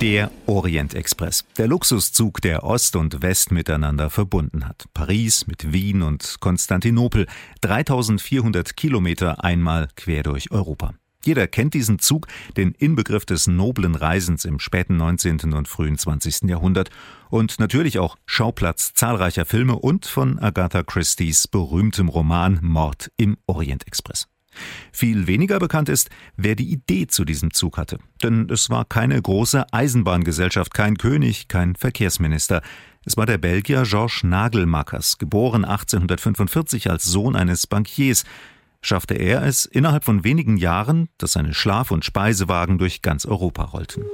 Der Orient Express, der Luxuszug, der Ost und West miteinander verbunden hat. Paris mit Wien und Konstantinopel, 3400 Kilometer einmal quer durch Europa. Jeder kennt diesen Zug, den Inbegriff des noblen Reisens im späten 19. und frühen 20. Jahrhundert und natürlich auch Schauplatz zahlreicher Filme und von Agatha Christie's berühmtem Roman Mord im Orient Express. Viel weniger bekannt ist, wer die Idee zu diesem Zug hatte. Denn es war keine große Eisenbahngesellschaft, kein König, kein Verkehrsminister. Es war der Belgier Georges Nagelmakers, geboren 1845 als Sohn eines Bankiers, schaffte er es innerhalb von wenigen Jahren, dass seine Schlaf- und Speisewagen durch ganz Europa rollten.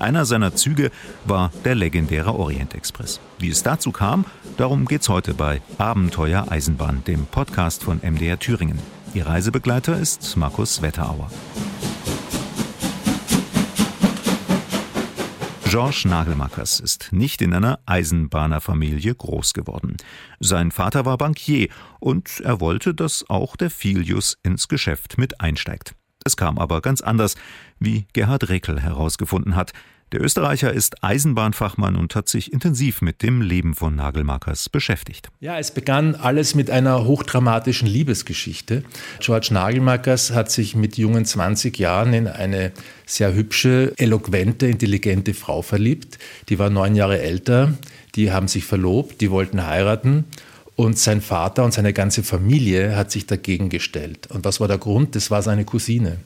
Einer seiner Züge war der legendäre Orient Express. Wie es dazu kam, darum geht's heute bei Abenteuer Eisenbahn, dem Podcast von MDR Thüringen. Ihr Reisebegleiter ist Markus Wetterauer. Georges Nagelmakers ist nicht in einer Eisenbahnerfamilie groß geworden. Sein Vater war Bankier und er wollte, dass auch der Filius ins Geschäft mit einsteigt. Es kam aber ganz anders, wie Gerhard Rekel herausgefunden hat. Der Österreicher ist Eisenbahnfachmann und hat sich intensiv mit dem Leben von Nagelmakers beschäftigt. Ja, es begann alles mit einer hochdramatischen Liebesgeschichte. George Nagelmakers hat sich mit jungen 20 Jahren in eine sehr hübsche, eloquente, intelligente Frau verliebt. Die war neun Jahre älter. Die haben sich verlobt, die wollten heiraten. Und sein Vater und seine ganze Familie hat sich dagegen gestellt. Und was war der Grund? Das war seine Cousine.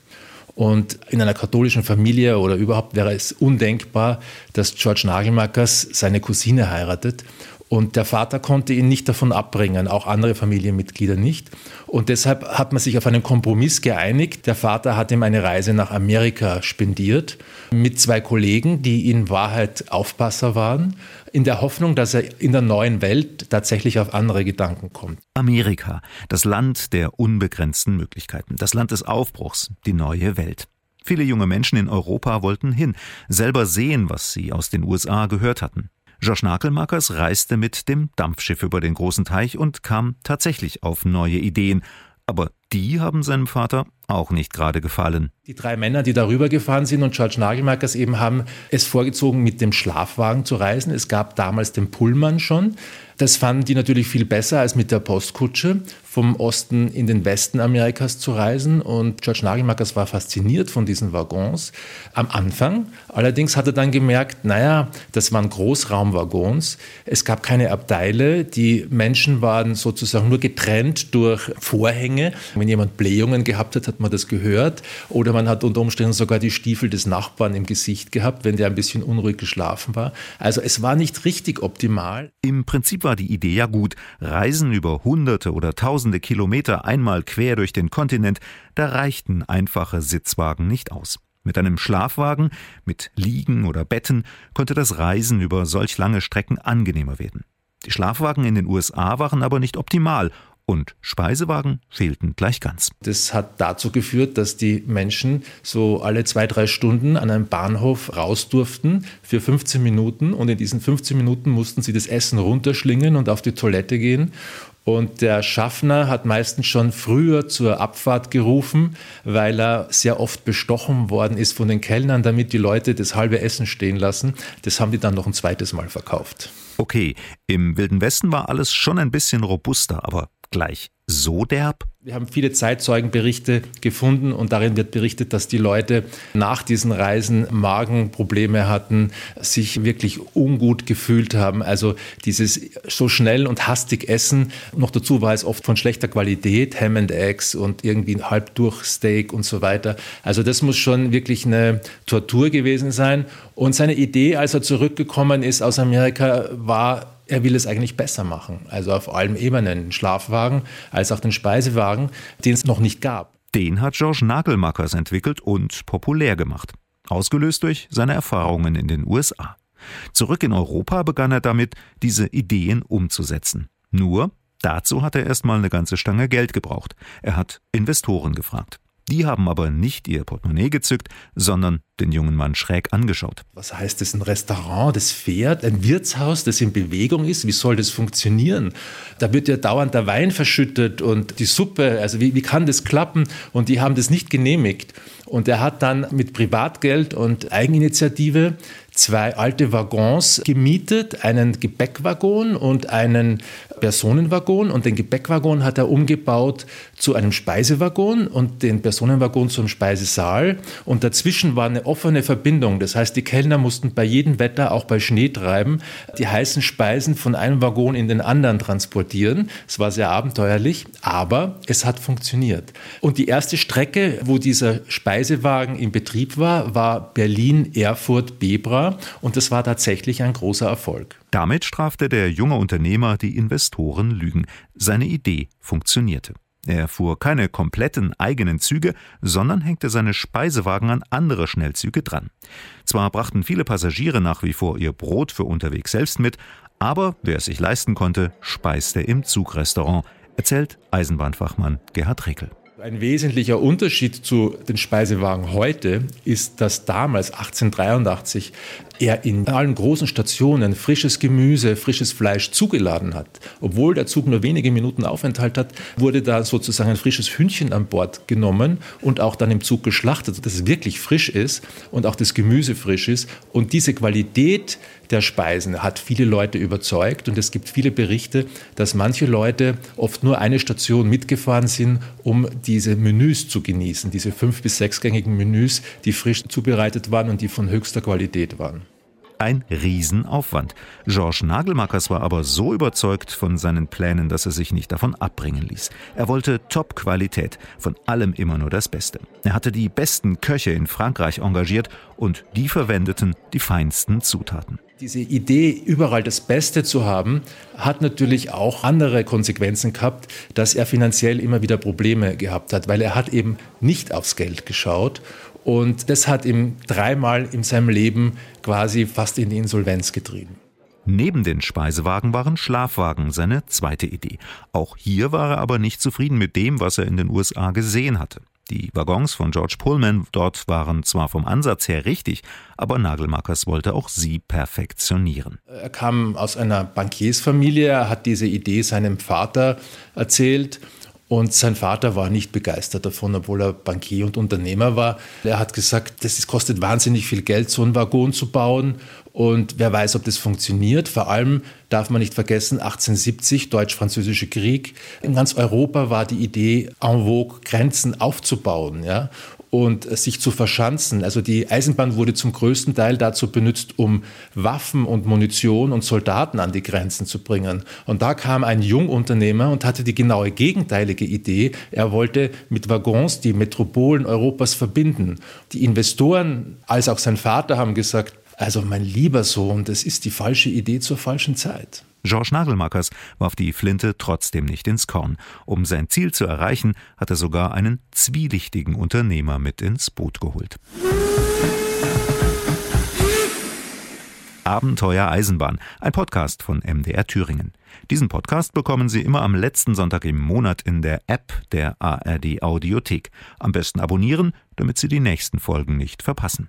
Und in einer katholischen Familie oder überhaupt wäre es undenkbar, dass George Nagelmakers seine Cousine heiratet. Und der Vater konnte ihn nicht davon abbringen, auch andere Familienmitglieder nicht. Und deshalb hat man sich auf einen Kompromiss geeinigt. Der Vater hat ihm eine Reise nach Amerika spendiert mit zwei Kollegen, die in Wahrheit Aufpasser waren, in der Hoffnung, dass er in der neuen Welt tatsächlich auf andere Gedanken kommt. Amerika, das Land der unbegrenzten Möglichkeiten, das Land des Aufbruchs, die neue Welt. Viele junge Menschen in Europa wollten hin, selber sehen, was sie aus den USA gehört hatten. Josh Nakelmakers reiste mit dem Dampfschiff über den großen Teich und kam tatsächlich auf neue Ideen. Aber die haben seinem Vater auch nicht gerade gefallen. Die drei Männer, die darüber gefahren sind und George Nagelmakers eben haben es vorgezogen, mit dem Schlafwagen zu reisen. Es gab damals den Pullman schon. Das fanden die natürlich viel besser als mit der Postkutsche vom Osten in den Westen Amerikas zu reisen. Und George Nagelmakers war fasziniert von diesen Waggons am Anfang. Allerdings hat er dann gemerkt, naja, das waren Großraumwaggons. Es gab keine Abteile. Die Menschen waren sozusagen nur getrennt durch Vorhänge. Wenn jemand Blähungen gehabt hat, hat man das gehört. Oder man hat unter Umständen sogar die Stiefel des Nachbarn im Gesicht gehabt, wenn der ein bisschen unruhig geschlafen war. Also es war nicht richtig optimal. Im Prinzip war die Idee ja gut. Reisen über Hunderte oder Tausende Kilometer einmal quer durch den Kontinent, da reichten einfache Sitzwagen nicht aus. Mit einem Schlafwagen, mit Liegen oder Betten konnte das Reisen über solch lange Strecken angenehmer werden. Die Schlafwagen in den USA waren aber nicht optimal und Speisewagen fehlten gleich ganz. Das hat dazu geführt, dass die Menschen so alle zwei, drei Stunden an einem Bahnhof raus durften für 15 Minuten und in diesen 15 Minuten mussten sie das Essen runterschlingen und auf die Toilette gehen. Und der Schaffner hat meistens schon früher zur Abfahrt gerufen, weil er sehr oft bestochen worden ist von den Kellnern, damit die Leute das halbe Essen stehen lassen. Das haben die dann noch ein zweites Mal verkauft. Okay, im Wilden Westen war alles schon ein bisschen robuster, aber gleich so derb? Wir haben viele Zeitzeugenberichte gefunden und darin wird berichtet, dass die Leute nach diesen Reisen Magenprobleme hatten, sich wirklich ungut gefühlt haben. Also dieses so schnell und hastig Essen. Noch dazu war es oft von schlechter Qualität, Ham and Eggs und irgendwie halb durch Steak und so weiter. Also das muss schon wirklich eine Tortur gewesen sein. Und seine Idee, als er zurückgekommen ist aus Amerika, war er will es eigentlich besser machen. Also auf allen Ebenen, den Schlafwagen als auch den Speisewagen, den es noch nicht gab. Den hat George Nagelmakers entwickelt und populär gemacht. Ausgelöst durch seine Erfahrungen in den USA. Zurück in Europa begann er damit, diese Ideen umzusetzen. Nur, dazu hat er erstmal eine ganze Stange Geld gebraucht. Er hat Investoren gefragt. Die haben aber nicht ihr Portemonnaie gezückt, sondern den jungen Mann schräg angeschaut. Was heißt das, ein Restaurant, das fährt, ein Wirtshaus, das in Bewegung ist? Wie soll das funktionieren? Da wird ja dauernd der Wein verschüttet und die Suppe, also wie, wie kann das klappen? Und die haben das nicht genehmigt. Und er hat dann mit Privatgeld und Eigeninitiative zwei alte Waggons gemietet, einen Gepäckwaggon und einen Personenwaggon. Und den Gepäckwaggon hat er umgebaut zu einem Speisewaggon und den Personenwaggon zum Speisesaal. Und dazwischen war eine offene Verbindung. Das heißt, die Kellner mussten bei jedem Wetter, auch bei Schneetreiben, die heißen Speisen von einem Waggon in den anderen transportieren. Es war sehr abenteuerlich, aber es hat funktioniert. Und die erste Strecke, wo dieser Speisewagen in Betrieb war, war Berlin-Erfurt-Bebra und das war tatsächlich ein großer Erfolg. Damit strafte der junge Unternehmer die Investoren Lügen. Seine Idee funktionierte. Er fuhr keine kompletten eigenen Züge, sondern hängte seine Speisewagen an andere Schnellzüge dran. Zwar brachten viele Passagiere nach wie vor ihr Brot für unterwegs selbst mit, aber wer es sich leisten konnte, speiste im Zugrestaurant, erzählt Eisenbahnfachmann Gerhard Reckel. Ein wesentlicher Unterschied zu den Speisewagen heute ist, dass damals 1883 er in allen großen Stationen frisches Gemüse, frisches Fleisch zugeladen hat. Obwohl der Zug nur wenige Minuten Aufenthalt hat, wurde da sozusagen ein frisches Hühnchen an Bord genommen und auch dann im Zug geschlachtet, dass es wirklich frisch ist und auch das Gemüse frisch ist. Und diese Qualität der Speisen hat viele Leute überzeugt und es gibt viele Berichte, dass manche Leute oft nur eine Station mitgefahren sind, um diese Menüs zu genießen, diese fünf- bis sechsgängigen Menüs, die frisch zubereitet waren und die von höchster Qualität waren. Ein Riesenaufwand. Georges Nagelmakers war aber so überzeugt von seinen Plänen, dass er sich nicht davon abbringen ließ. Er wollte Top-Qualität, von allem immer nur das Beste. Er hatte die besten Köche in Frankreich engagiert und die verwendeten die feinsten Zutaten. Diese Idee, überall das Beste zu haben, hat natürlich auch andere Konsequenzen gehabt, dass er finanziell immer wieder Probleme gehabt hat, weil er hat eben nicht aufs Geld geschaut und das hat ihm dreimal in seinem Leben quasi fast in die Insolvenz getrieben. Neben den Speisewagen waren Schlafwagen seine zweite Idee. Auch hier war er aber nicht zufrieden mit dem, was er in den USA gesehen hatte. Die Waggons von George Pullman dort waren zwar vom Ansatz her richtig, aber Nagelmakers wollte auch sie perfektionieren. Er kam aus einer Bankiersfamilie, er hat diese Idee seinem Vater erzählt und sein Vater war nicht begeistert davon, obwohl er Bankier und Unternehmer war. Er hat gesagt, das kostet wahnsinnig viel Geld, so einen Waggon zu bauen. Und wer weiß, ob das funktioniert. Vor allem darf man nicht vergessen, 1870, Deutsch-Französische Krieg. In ganz Europa war die Idee en vogue, Grenzen aufzubauen. Ja? Und sich zu verschanzen. Also die Eisenbahn wurde zum größten Teil dazu benutzt, um Waffen und Munition und Soldaten an die Grenzen zu bringen. Und da kam ein Jungunternehmer und hatte die genaue gegenteilige Idee. Er wollte mit Waggons die Metropolen Europas verbinden. Die Investoren, als auch sein Vater, haben gesagt, also mein lieber Sohn, das ist die falsche Idee zur falschen Zeit. Georges Nagelmakers warf die Flinte trotzdem nicht ins Korn. Um sein Ziel zu erreichen, hat er sogar einen zwielichtigen Unternehmer mit ins Boot geholt. Abenteuer Eisenbahn, ein Podcast von MDR Thüringen. Diesen Podcast bekommen Sie immer am letzten Sonntag im Monat in der App der ARD Audiothek. Am besten abonnieren, damit Sie die nächsten Folgen nicht verpassen.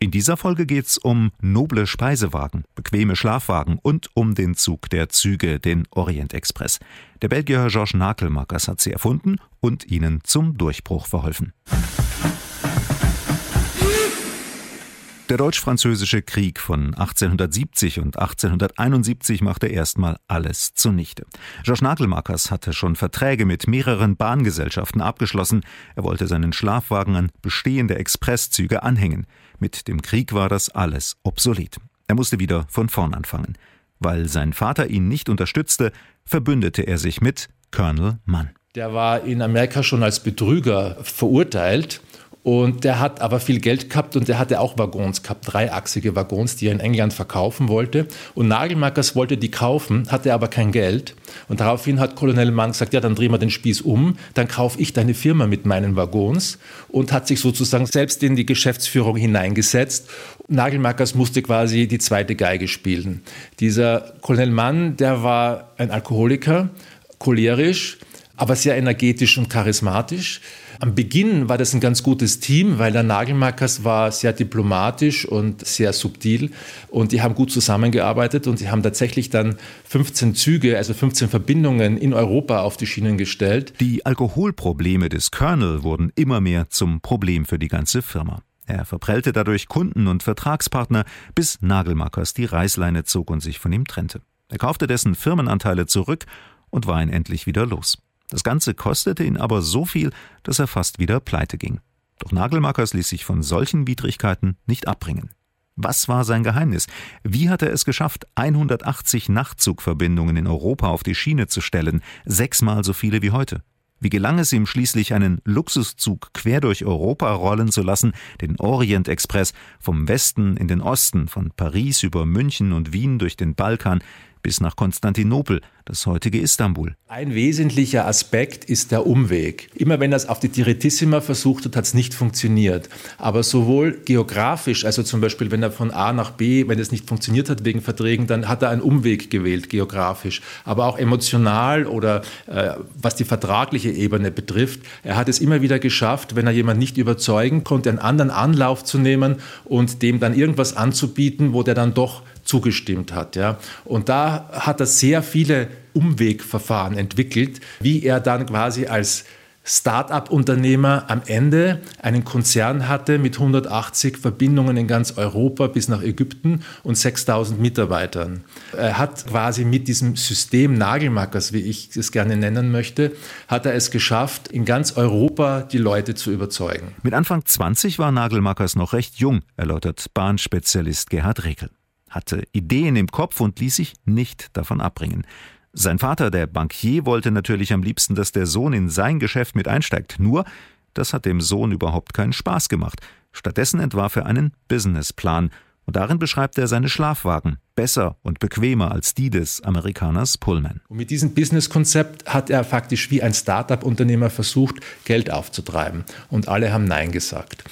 In dieser Folge geht's um noble Speisewagen, bequeme Schlafwagen und um den Zug der Züge, den Orient Express. Der Belgier Georges Nakelmakers hat sie erfunden und ihnen zum Durchbruch verholfen. Der deutsch-französische Krieg von 1870 und 1871 machte erstmal alles zunichte. Georges Nagelmakers hatte schon Verträge mit mehreren Bahngesellschaften abgeschlossen. Er wollte seinen Schlafwagen an bestehende Expresszüge anhängen. Mit dem Krieg war das alles obsolet. Er musste wieder von vorn anfangen. Weil sein Vater ihn nicht unterstützte, verbündete er sich mit Colonel Mann. Der war in Amerika schon als Betrüger verurteilt und der hat aber viel Geld gehabt und der hatte auch Waggons gehabt, dreiachsige Waggons, die er in England verkaufen wollte. Und Nagelmakers wollte die kaufen, hatte aber kein Geld. Und daraufhin hat Colonel Mann gesagt, ja, dann drehen wir den Spieß um, dann kaufe ich deine Firma mit meinen Waggons und hat sich sozusagen selbst in die Geschäftsführung hineingesetzt. Nagelmakers musste quasi die zweite Geige spielen. Dieser Colonel Mann, der war ein Alkoholiker, cholerisch, aber sehr energetisch und charismatisch. Am Beginn war das ein ganz gutes Team, weil der Nagelmarkers war sehr diplomatisch und sehr subtil und die haben gut zusammengearbeitet und sie haben tatsächlich dann 15 Züge, also 15 Verbindungen in Europa auf die Schienen gestellt. Die Alkoholprobleme des Colonel wurden immer mehr zum Problem für die ganze Firma. Er verprellte dadurch Kunden und Vertragspartner, bis Nagelmarkers die Reißleine zog und sich von ihm trennte. Er kaufte dessen Firmenanteile zurück und war ihn endlich wieder los. Das Ganze kostete ihn aber so viel, dass er fast wieder pleite ging. Doch Nagelmakers ließ sich von solchen Widrigkeiten nicht abbringen. Was war sein Geheimnis? Wie hat er es geschafft, 180 Nachtzugverbindungen in Europa auf die Schiene zu stellen, sechsmal so viele wie heute? Wie gelang es ihm schließlich, einen Luxuszug quer durch Europa rollen zu lassen, den Orient Express, vom Westen in den Osten, von Paris über München und Wien durch den Balkan, bis nach Konstantinopel, das heutige Istanbul. Ein wesentlicher Aspekt ist der Umweg. Immer wenn das auf die Direttissima versucht hat, hat es nicht funktioniert. Aber sowohl geografisch, also zum Beispiel, wenn er von A nach B, wenn es nicht funktioniert hat wegen Verträgen, dann hat er einen Umweg gewählt, geografisch. Aber auch emotional oder äh, was die vertragliche Ebene betrifft, er hat es immer wieder geschafft, wenn er jemanden nicht überzeugen konnte, einen anderen Anlauf zu nehmen und dem dann irgendwas anzubieten, wo der dann doch zugestimmt hat. Ja. Und da hat er sehr viele Umwegverfahren entwickelt, wie er dann quasi als Start-up-Unternehmer am Ende einen Konzern hatte mit 180 Verbindungen in ganz Europa bis nach Ägypten und 6000 Mitarbeitern. Er hat quasi mit diesem System Nagelmackers, wie ich es gerne nennen möchte, hat er es geschafft, in ganz Europa die Leute zu überzeugen. Mit Anfang 20 war Nagelmackers noch recht jung, erläutert Bahnspezialist Gerhard Rekel hatte Ideen im Kopf und ließ sich nicht davon abbringen. Sein Vater, der Bankier, wollte natürlich am liebsten, dass der Sohn in sein Geschäft mit einsteigt. Nur, das hat dem Sohn überhaupt keinen Spaß gemacht. Stattdessen entwarf er einen Businessplan und darin beschreibt er seine Schlafwagen, besser und bequemer als die des Amerikaners Pullman. Und mit diesem Businesskonzept hat er faktisch wie ein Start-up-Unternehmer versucht, Geld aufzutreiben. Und alle haben Nein gesagt.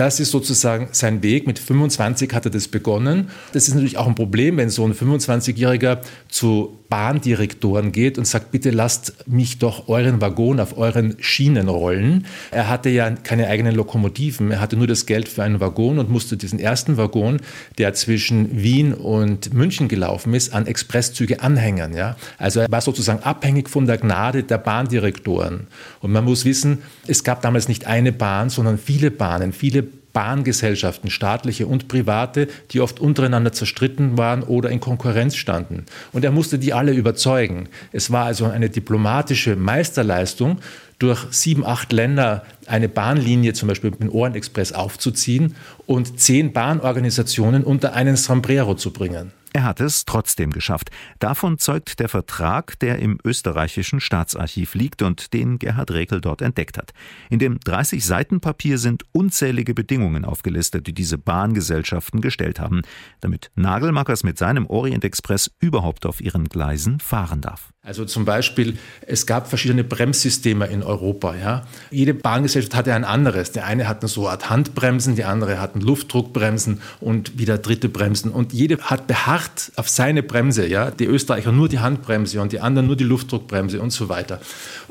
Das ist sozusagen sein Weg. Mit 25 hat er das begonnen. Das ist natürlich auch ein Problem, wenn so ein 25-Jähriger zu Bahndirektoren geht und sagt, bitte lasst mich doch euren Waggon auf euren Schienen rollen. Er hatte ja keine eigenen Lokomotiven, er hatte nur das Geld für einen Waggon und musste diesen ersten Waggon, der zwischen Wien und München gelaufen ist, an Expresszüge anhängen. Ja? Also er war sozusagen abhängig von der Gnade der Bahndirektoren. Und man muss wissen, es gab damals nicht eine Bahn, sondern viele Bahnen, viele Bahngesellschaften, staatliche und private, die oft untereinander zerstritten waren oder in Konkurrenz standen. Und er musste die alle überzeugen. Es war also eine diplomatische Meisterleistung, durch sieben, acht Länder eine Bahnlinie, zum Beispiel mit dem Ohrenexpress, aufzuziehen und zehn Bahnorganisationen unter einen Sombrero zu bringen. Er hat es trotzdem geschafft. Davon zeugt der Vertrag, der im österreichischen Staatsarchiv liegt und den Gerhard Rekel dort entdeckt hat. In dem 30 Seiten Papier sind unzählige Bedingungen aufgelistet, die diese Bahngesellschaften gestellt haben, damit Nagelmackers mit seinem Orient Express überhaupt auf ihren Gleisen fahren darf. Also zum Beispiel, es gab verschiedene Bremssysteme in Europa. Ja. Jede Bahngesellschaft hatte ein anderes. Der eine hatte so eine Art Handbremsen, die andere hatten Luftdruckbremsen und wieder dritte Bremsen. Und jede hat beharrt auf seine Bremse. Ja. Die Österreicher nur die Handbremse und die anderen nur die Luftdruckbremse und so weiter.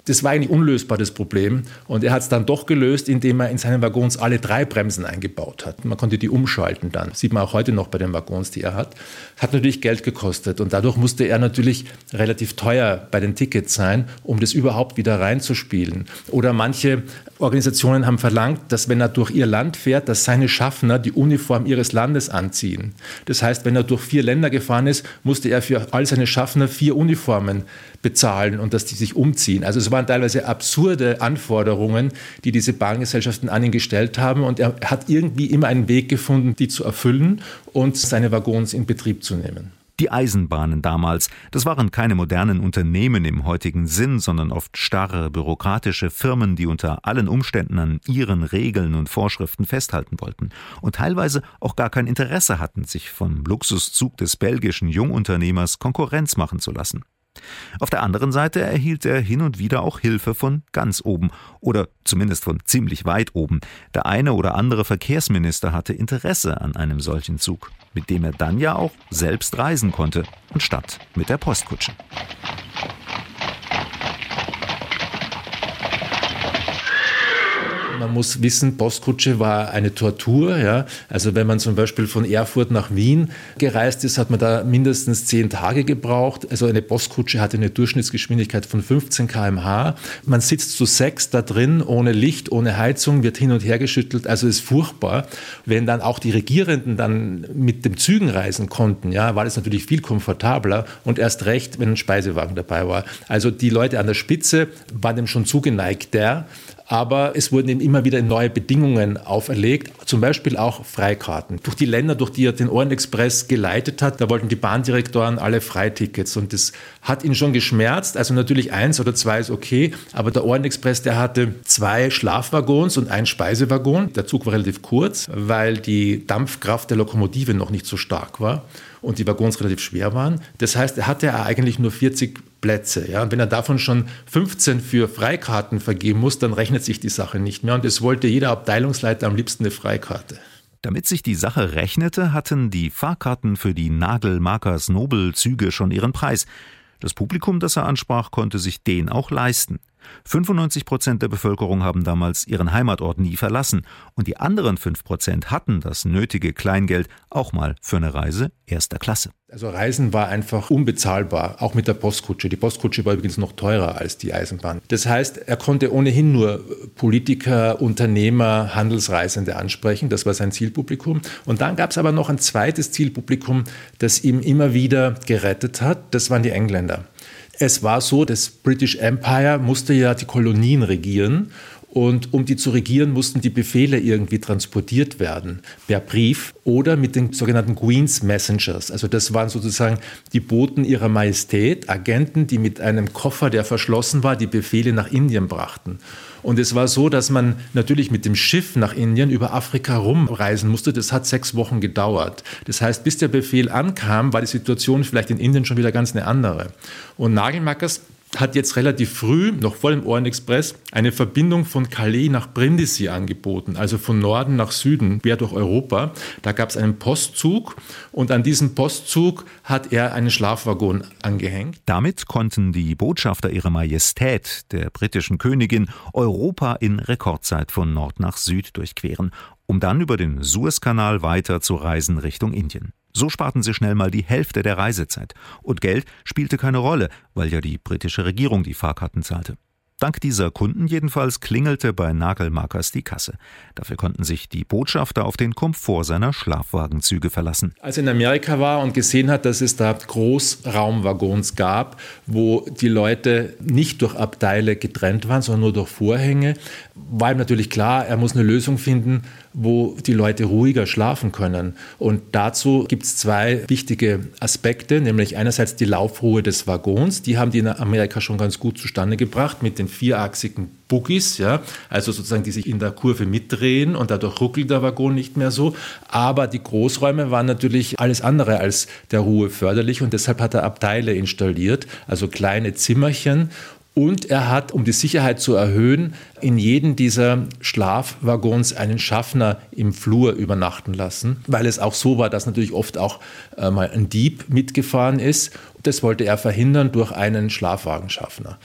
Das war eigentlich unlösbar, das Problem. Und er hat es dann doch gelöst, indem er in seinen Waggons alle drei Bremsen eingebaut hat. Man konnte die umschalten dann. Sieht man auch heute noch bei den Waggons, die er hat. Hat natürlich Geld gekostet. Und dadurch musste er natürlich relativ teuer bei den Tickets sein, um das überhaupt wieder reinzuspielen. Oder manche Organisationen haben verlangt, dass wenn er durch ihr Land fährt, dass seine Schaffner die Uniform ihres Landes anziehen. Das heißt, wenn er durch vier Länder gefahren ist, musste er für all seine Schaffner vier Uniformen bezahlen und dass die sich umziehen. Also es waren teilweise absurde Anforderungen, die diese Bahngesellschaften an ihn gestellt haben und er hat irgendwie immer einen Weg gefunden, die zu erfüllen und seine Waggons in Betrieb zu nehmen. Die Eisenbahnen damals, das waren keine modernen Unternehmen im heutigen Sinn, sondern oft starre bürokratische Firmen, die unter allen Umständen an ihren Regeln und Vorschriften festhalten wollten und teilweise auch gar kein Interesse hatten, sich vom Luxuszug des belgischen Jungunternehmers Konkurrenz machen zu lassen. Auf der anderen Seite erhielt er hin und wieder auch Hilfe von ganz oben oder zumindest von ziemlich weit oben. Der eine oder andere Verkehrsminister hatte Interesse an einem solchen Zug, mit dem er dann ja auch selbst reisen konnte, anstatt mit der Postkutsche. Man muss wissen, Postkutsche war eine Tortur. Ja? Also wenn man zum Beispiel von Erfurt nach Wien gereist ist, hat man da mindestens zehn Tage gebraucht. Also eine Postkutsche hatte eine Durchschnittsgeschwindigkeit von 15 km/h. Man sitzt zu sechs da drin, ohne Licht, ohne Heizung, wird hin und her geschüttelt. Also ist furchtbar. Wenn dann auch die Regierenden dann mit den Zügen reisen konnten, ja, war das natürlich viel komfortabler und erst recht, wenn ein Speisewagen dabei war. Also die Leute an der Spitze waren dem schon zugeneigt, der aber es wurden ihm immer wieder neue Bedingungen auferlegt, zum Beispiel auch Freikarten. Durch die Länder, durch die er den Ohrenexpress geleitet hat, da wollten die Bahndirektoren alle Freitickets und das hat ihn schon geschmerzt. Also natürlich eins oder zwei ist okay, aber der Ohrenexpress, der hatte zwei Schlafwaggons und einen Speisewaggon. Der Zug war relativ kurz, weil die Dampfkraft der Lokomotive noch nicht so stark war und die Waggons relativ schwer waren. Das heißt, er hatte eigentlich nur 40 Plätze. Ja? Und wenn er davon schon 15 für Freikarten vergeben muss, dann rechnet sich die Sache nicht mehr. Und es wollte jeder Abteilungsleiter am liebsten eine Freikarte. Damit sich die Sache rechnete, hatten die Fahrkarten für die Nagelmarkers Nobelzüge schon ihren Preis. Das Publikum, das er ansprach, konnte sich den auch leisten. 95 Prozent der Bevölkerung haben damals ihren Heimatort nie verlassen und die anderen 5 Prozent hatten das nötige Kleingeld auch mal für eine Reise erster Klasse. Also Reisen war einfach unbezahlbar, auch mit der Postkutsche. Die Postkutsche war übrigens noch teurer als die Eisenbahn. Das heißt, er konnte ohnehin nur Politiker, Unternehmer, Handelsreisende ansprechen. Das war sein Zielpublikum. Und dann gab es aber noch ein zweites Zielpublikum, das ihm immer wieder gerettet hat. Das waren die Engländer. Es war so, das British Empire musste ja die Kolonien regieren und um die zu regieren, mussten die Befehle irgendwie transportiert werden, per Brief oder mit den sogenannten Queen's Messengers. Also das waren sozusagen die Boten ihrer Majestät, Agenten, die mit einem Koffer, der verschlossen war, die Befehle nach Indien brachten. Und es war so, dass man natürlich mit dem Schiff nach Indien über Afrika rumreisen musste. Das hat sechs Wochen gedauert. Das heißt, bis der Befehl ankam, war die Situation vielleicht in Indien schon wieder ganz eine andere. Und Nagelmackers hat jetzt relativ früh, noch vor dem Ohrenexpress, eine Verbindung von Calais nach Brindisi angeboten, also von Norden nach Süden, quer durch Europa. Da gab es einen Postzug und an diesem Postzug hat er einen Schlafwaggon angehängt. Damit konnten die Botschafter ihrer Majestät, der britischen Königin, Europa in Rekordzeit von Nord nach Süd durchqueren, um dann über den Suezkanal weiter zu reisen Richtung Indien. So sparten sie schnell mal die Hälfte der Reisezeit. Und Geld spielte keine Rolle, weil ja die britische Regierung die Fahrkarten zahlte. Dank dieser Kunden jedenfalls klingelte bei Nagelmarkers die Kasse. Dafür konnten sich die Botschafter auf den Komfort seiner Schlafwagenzüge verlassen. Als er in Amerika war und gesehen hat, dass es da Großraumwaggons gab, wo die Leute nicht durch Abteile getrennt waren, sondern nur durch Vorhänge, war ihm natürlich klar, er muss eine Lösung finden, wo die Leute ruhiger schlafen können. Und dazu gibt es zwei wichtige Aspekte, nämlich einerseits die Laufruhe des Waggons. Die haben die in Amerika schon ganz gut zustande gebracht mit den vierachsigen Buggies, ja, also sozusagen die sich in der Kurve mitdrehen und dadurch ruckelt der Waggon nicht mehr so. Aber die Großräume waren natürlich alles andere als der Ruhe förderlich und deshalb hat er Abteile installiert, also kleine Zimmerchen und er hat, um die Sicherheit zu erhöhen, in jedem dieser Schlafwaggons einen Schaffner im Flur übernachten lassen, weil es auch so war, dass natürlich oft auch äh, mal ein Dieb mitgefahren ist. Das wollte er verhindern durch einen Schlafwagenschaffner.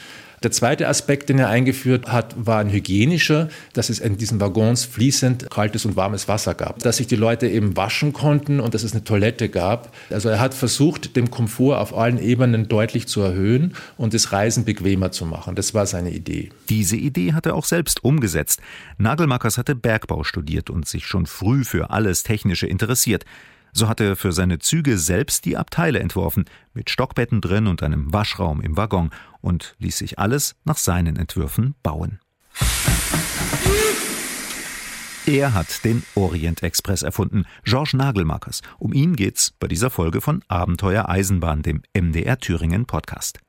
Der zweite Aspekt, den er eingeführt hat, war ein hygienischer, dass es in diesen Waggons fließend kaltes und warmes Wasser gab, dass sich die Leute eben waschen konnten und dass es eine Toilette gab. Also er hat versucht, den Komfort auf allen Ebenen deutlich zu erhöhen und das Reisen bequemer zu machen. Das war seine Idee. Diese Idee hat er auch selbst umgesetzt. Nagelmackers hatte Bergbau studiert und sich schon früh für alles Technische interessiert. So hat er für seine Züge selbst die Abteile entworfen, mit Stockbetten drin und einem Waschraum im Waggon und ließ sich alles nach seinen Entwürfen bauen. Er hat den Orient Express erfunden, Georges Nagelmakers. Um ihn geht's bei dieser Folge von Abenteuer Eisenbahn, dem MDR Thüringen Podcast.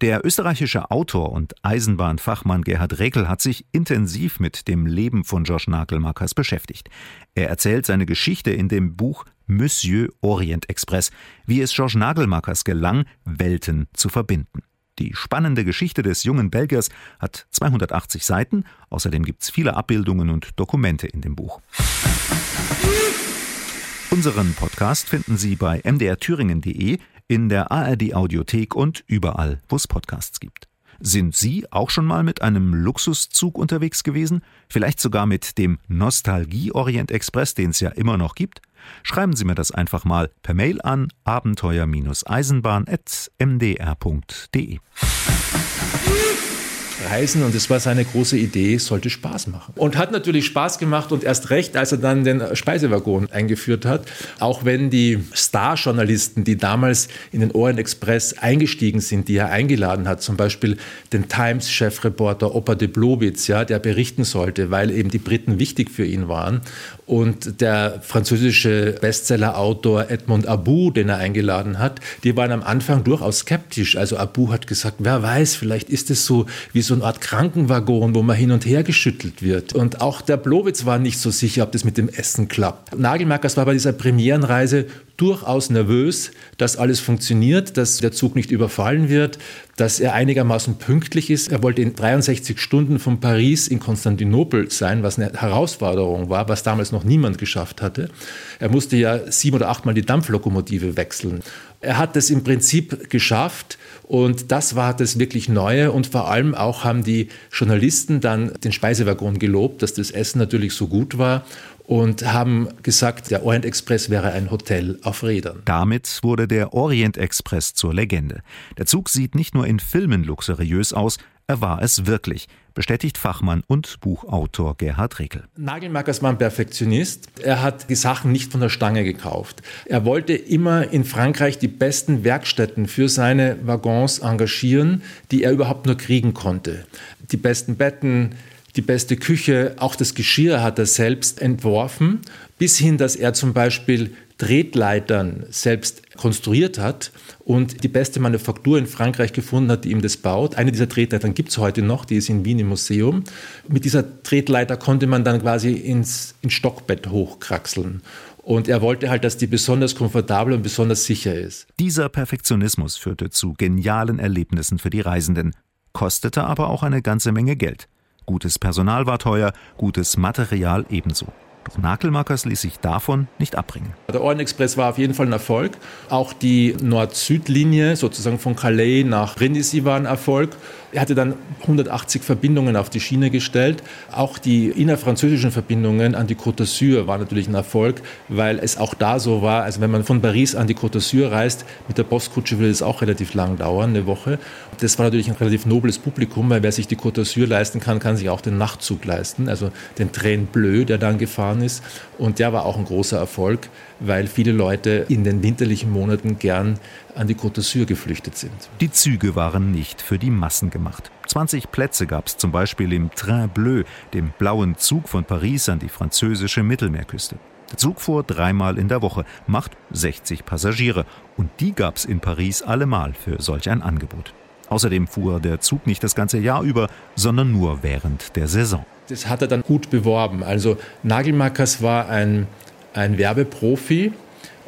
Der österreichische Autor und Eisenbahnfachmann Gerhard Rekel hat sich intensiv mit dem Leben von Georges Nagelmakers beschäftigt. Er erzählt seine Geschichte in dem Buch Monsieur Orient Express, wie es Georges Nagelmakers gelang, Welten zu verbinden. Die spannende Geschichte des jungen Belgiers hat 280 Seiten, außerdem gibt es viele Abbildungen und Dokumente in dem Buch. Unseren Podcast finden Sie bei mdrthüringen.de, in der ARD Audiothek und überall, wo es Podcasts gibt. Sind Sie auch schon mal mit einem Luxuszug unterwegs gewesen? Vielleicht sogar mit dem Nostalgie Orient Express, den es ja immer noch gibt? Schreiben Sie mir das einfach mal per Mail an abenteuer-eisenbahn.mdr.de. Reisen und es war seine große Idee, sollte Spaß machen. Und hat natürlich Spaß gemacht und erst recht, als er dann den Speisewaggon eingeführt hat. Auch wenn die Star-Journalisten, die damals in den Orient Express eingestiegen sind, die er eingeladen hat, zum Beispiel den Times-Chefreporter Opa de Blowitz, ja, der berichten sollte, weil eben die Briten wichtig für ihn waren. Und der französische Bestseller-Autor Edmond Abou, den er eingeladen hat, die waren am Anfang durchaus skeptisch. Also Abou hat gesagt, wer weiß, vielleicht ist es so wie so eine Art Krankenwaggon, wo man hin und her geschüttelt wird. Und auch der Blowitz war nicht so sicher, ob das mit dem Essen klappt. Nagelmarkers war bei dieser Premierenreise durchaus nervös, dass alles funktioniert, dass der Zug nicht überfallen wird, dass er einigermaßen pünktlich ist. Er wollte in 63 Stunden von Paris in Konstantinopel sein, was eine Herausforderung war, was damals noch niemand geschafft hatte. Er musste ja sieben oder achtmal die Dampflokomotive wechseln. Er hat es im Prinzip geschafft und das war das wirklich Neue und vor allem auch haben die Journalisten dann den Speisewaggon gelobt, dass das Essen natürlich so gut war und haben gesagt, der Orient Express wäre ein Hotel auf Rädern. Damit wurde der Orient Express zur Legende. Der Zug sieht nicht nur in Filmen luxuriös aus, er war es wirklich, bestätigt Fachmann und Buchautor Gerhard Rekel. Nagelmackers war ein Perfektionist. Er hat die Sachen nicht von der Stange gekauft. Er wollte immer in Frankreich die besten Werkstätten für seine Waggons engagieren, die er überhaupt nur kriegen konnte. Die besten Betten, die beste Küche, auch das Geschirr hat er selbst entworfen, bis hin, dass er zum Beispiel Tretleitern selbst konstruiert hat und die beste Manufaktur in Frankreich gefunden hat, die ihm das baut. Eine dieser Tretleitern gibt es heute noch, die ist in Wien im Museum. Mit dieser Tretleiter konnte man dann quasi ins, ins Stockbett hochkraxeln. Und er wollte halt, dass die besonders komfortabel und besonders sicher ist. Dieser Perfektionismus führte zu genialen Erlebnissen für die Reisenden, kostete aber auch eine ganze Menge Geld. Gutes Personal war teuer, gutes Material ebenso. Doch Nakelmakers ließ sich davon nicht abbringen. Der Ohrenexpress war auf jeden Fall ein Erfolg. Auch die Nord-Süd-Linie, sozusagen von Calais nach Brindisi, war ein Erfolg. Er hatte dann 180 Verbindungen auf die Schiene gestellt. Auch die innerfranzösischen Verbindungen an die Côte d'Azur waren natürlich ein Erfolg, weil es auch da so war, also wenn man von Paris an die Côte d'Azur reist, mit der Postkutsche würde es auch relativ lang dauern, eine Woche. Das war natürlich ein relativ nobles Publikum, weil wer sich die Côte d'Azur leisten kann, kann sich auch den Nachtzug leisten, also den Train Bleu, der dann gefahren ist. Und der war auch ein großer Erfolg, weil viele Leute in den winterlichen Monaten gern an die Côte d'Azur geflüchtet sind. Die Züge waren nicht für die Massen gemacht. 20 Plätze gab es zum Beispiel im Train Bleu, dem blauen Zug von Paris an die französische Mittelmeerküste. Der Zug fuhr dreimal in der Woche, macht 60 Passagiere. Und die gab es in Paris allemal für solch ein Angebot. Außerdem fuhr der Zug nicht das ganze Jahr über, sondern nur während der Saison. Das hat er dann gut beworben. Also Nagelmakers war ein, ein Werbeprofi.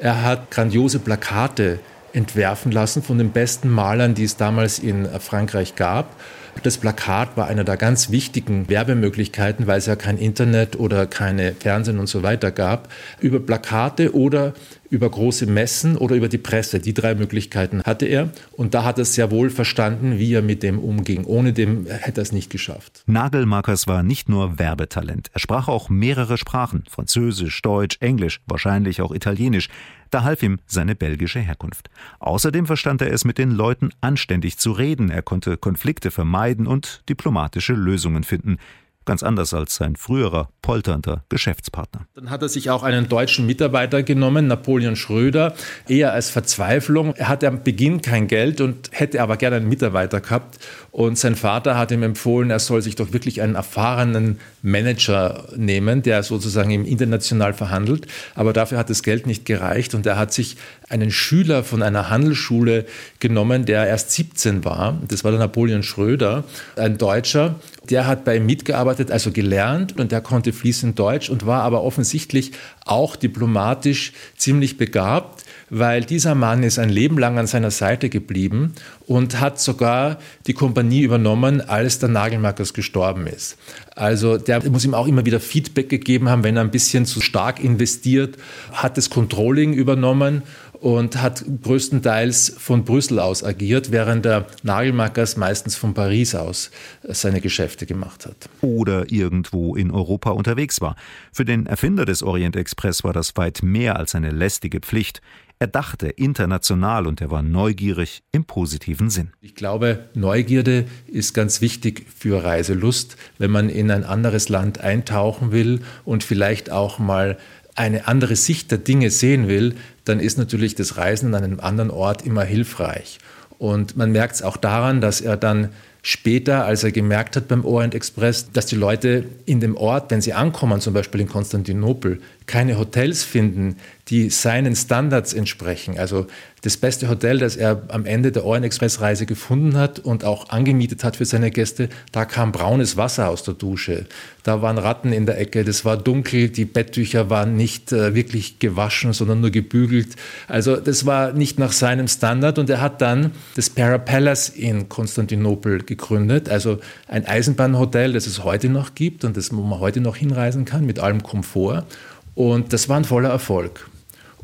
Er hat grandiose Plakate entwerfen lassen von den besten Malern, die es damals in Frankreich gab. Das Plakat war einer der ganz wichtigen Werbemöglichkeiten, weil es ja kein Internet oder keine Fernsehen und so weiter gab. Über Plakate oder über große Messen oder über die Presse. Die drei Möglichkeiten hatte er. Und da hat er sehr wohl verstanden, wie er mit dem umging. Ohne dem hätte er es nicht geschafft. Nagelmarkers war nicht nur Werbetalent. Er sprach auch mehrere Sprachen. Französisch, Deutsch, Englisch, wahrscheinlich auch Italienisch. Da half ihm seine belgische Herkunft. Außerdem verstand er es, mit den Leuten anständig zu reden. Er konnte Konflikte vermeiden und diplomatische Lösungen finden. Ganz anders als sein früherer polternder Geschäftspartner. Dann hat er sich auch einen deutschen Mitarbeiter genommen, Napoleon Schröder, eher als Verzweiflung. Er hatte am Beginn kein Geld und hätte aber gerne einen Mitarbeiter gehabt. Und sein Vater hat ihm empfohlen, er soll sich doch wirklich einen erfahrenen Manager nehmen, der sozusagen im international verhandelt. Aber dafür hat das Geld nicht gereicht und er hat sich einen Schüler von einer Handelsschule genommen, der erst 17 war. Das war der Napoleon Schröder, ein Deutscher. Der hat bei ihm mitgearbeitet, also gelernt und der konnte fließend Deutsch und war aber offensichtlich auch diplomatisch ziemlich begabt, weil dieser Mann ist ein Leben lang an seiner Seite geblieben und hat sogar die Kompanie übernommen, als der Nagelmarkers gestorben ist. Also der muss ihm auch immer wieder Feedback gegeben haben, wenn er ein bisschen zu stark investiert, hat das Controlling übernommen und hat größtenteils von Brüssel aus agiert, während der Nagelmackers meistens von Paris aus seine Geschäfte gemacht hat. Oder irgendwo in Europa unterwegs war. Für den Erfinder des Orient Express war das weit mehr als eine lästige Pflicht. Er dachte international und er war neugierig im positiven Sinn. Ich glaube, Neugierde ist ganz wichtig für Reiselust, wenn man in ein anderes Land eintauchen will und vielleicht auch mal eine andere Sicht der Dinge sehen will, dann ist natürlich das Reisen an einem anderen Ort immer hilfreich. Und man merkt es auch daran, dass er dann später, als er gemerkt hat beim Orient Express, dass die Leute in dem Ort, wenn sie ankommen, zum Beispiel in Konstantinopel, keine Hotels finden, die seinen Standards entsprechen. Also das beste Hotel, das er am Ende der Orient Express Reise gefunden hat und auch angemietet hat für seine Gäste, da kam braunes Wasser aus der Dusche. Da waren Ratten in der Ecke, das war dunkel, die Betttücher waren nicht äh, wirklich gewaschen, sondern nur gebügelt. Also das war nicht nach seinem Standard und er hat dann das Para Palace in Konstantinopel gegründet, also ein Eisenbahnhotel, das es heute noch gibt und das, wo man heute noch hinreisen kann mit allem Komfort. Und das war ein voller Erfolg.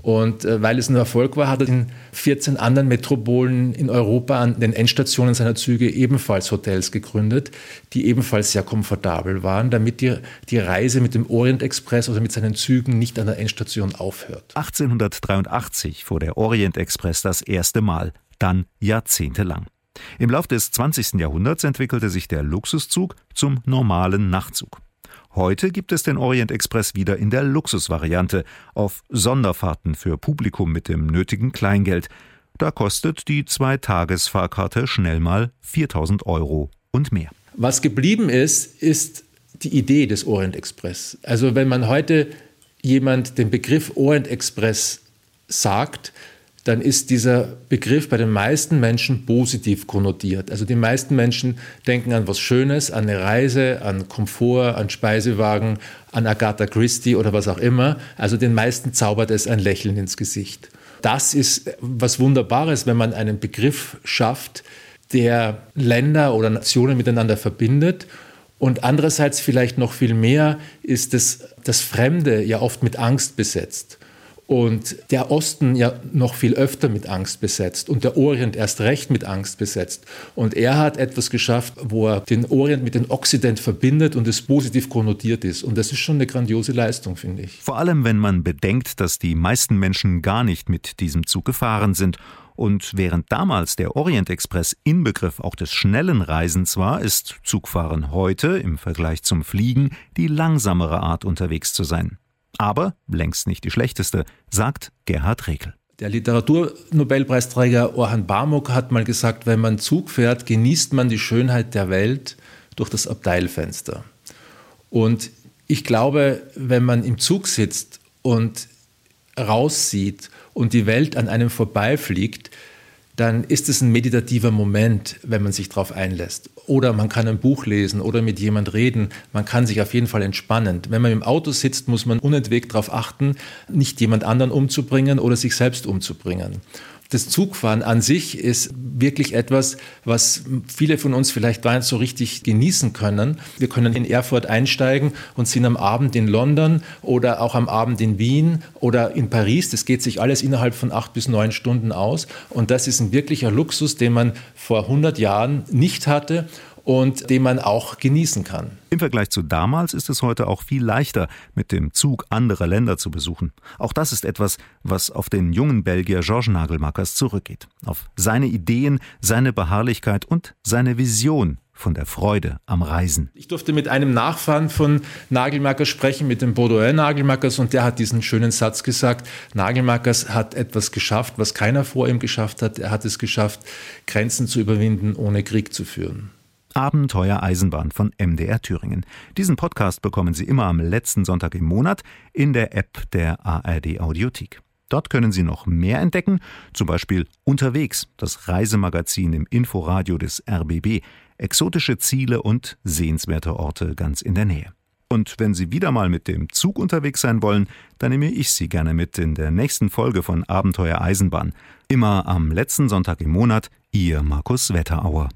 Und äh, weil es ein Erfolg war, hat er in 14 anderen Metropolen in Europa an den Endstationen seiner Züge ebenfalls Hotels gegründet, die ebenfalls sehr komfortabel waren, damit die, die Reise mit dem Orient Express oder mit seinen Zügen nicht an der Endstation aufhört. 1883 fuhr der Orient Express das erste Mal, dann jahrzehntelang. Im Lauf des 20. Jahrhunderts entwickelte sich der Luxuszug zum normalen Nachtzug. Heute gibt es den Orient Express wieder in der Luxusvariante auf Sonderfahrten für Publikum mit dem nötigen Kleingeld. Da kostet die Zweitagesfahrkarte schnell mal 4000 Euro und mehr. Was geblieben ist, ist die Idee des Orient Express. Also wenn man heute jemand den Begriff Orient Express sagt, dann ist dieser Begriff bei den meisten Menschen positiv konnotiert. Also die meisten Menschen denken an was Schönes, an eine Reise, an Komfort, an Speisewagen, an Agatha Christie oder was auch immer. Also den meisten zaubert es ein Lächeln ins Gesicht. Das ist was Wunderbares, wenn man einen Begriff schafft, der Länder oder Nationen miteinander verbindet. Und andererseits vielleicht noch viel mehr ist das, das Fremde ja oft mit Angst besetzt und der Osten ja noch viel öfter mit Angst besetzt und der Orient erst recht mit Angst besetzt. Und er hat etwas geschafft, wo er den Orient mit dem Okzident verbindet und es positiv konnotiert ist. Und das ist schon eine grandiose Leistung, finde ich. Vor allem, wenn man bedenkt, dass die meisten Menschen gar nicht mit diesem Zug gefahren sind. Und während damals der Orient Express Inbegriff auch des schnellen Reisens war, ist Zugfahren heute im Vergleich zum Fliegen die langsamere Art unterwegs zu sein aber längst nicht die schlechteste, sagt Gerhard Rekel. Der Literaturnobelpreisträger Orhan Bamuk hat mal gesagt, wenn man Zug fährt, genießt man die Schönheit der Welt durch das Abteilfenster. Und ich glaube, wenn man im Zug sitzt und raussieht und die Welt an einem vorbeifliegt, dann ist es ein meditativer Moment, wenn man sich darauf einlässt. Oder man kann ein Buch lesen oder mit jemand reden. Man kann sich auf jeden Fall entspannen. Wenn man im Auto sitzt, muss man unentwegt darauf achten, nicht jemand anderen umzubringen oder sich selbst umzubringen das Zugfahren an sich ist wirklich etwas, was viele von uns vielleicht gar nicht so richtig genießen können. Wir können in Erfurt einsteigen und sind am Abend in London oder auch am Abend in Wien oder in Paris. Das geht sich alles innerhalb von acht bis neun Stunden aus. Und das ist ein wirklicher Luxus, den man vor 100 Jahren nicht hatte und den man auch genießen kann. Im Vergleich zu damals ist es heute auch viel leichter, mit dem Zug andere Länder zu besuchen. Auch das ist etwas, was auf den jungen Belgier Georges Nagelmakers zurückgeht. Auf seine Ideen, seine Beharrlichkeit und seine Vision von der Freude am Reisen. Ich durfte mit einem Nachfahren von Nagelmakers sprechen, mit dem Baudouin Nagelmakers, und der hat diesen schönen Satz gesagt, Nagelmakers hat etwas geschafft, was keiner vor ihm geschafft hat. Er hat es geschafft, Grenzen zu überwinden, ohne Krieg zu führen. Abenteuer Eisenbahn von MDR Thüringen. Diesen Podcast bekommen Sie immer am letzten Sonntag im Monat in der App der ARD Audiothek. Dort können Sie noch mehr entdecken, zum Beispiel Unterwegs, das Reisemagazin im Inforadio des RBB, exotische Ziele und sehenswerte Orte ganz in der Nähe. Und wenn Sie wieder mal mit dem Zug unterwegs sein wollen, dann nehme ich Sie gerne mit in der nächsten Folge von Abenteuer Eisenbahn. Immer am letzten Sonntag im Monat, Ihr Markus Wetterauer.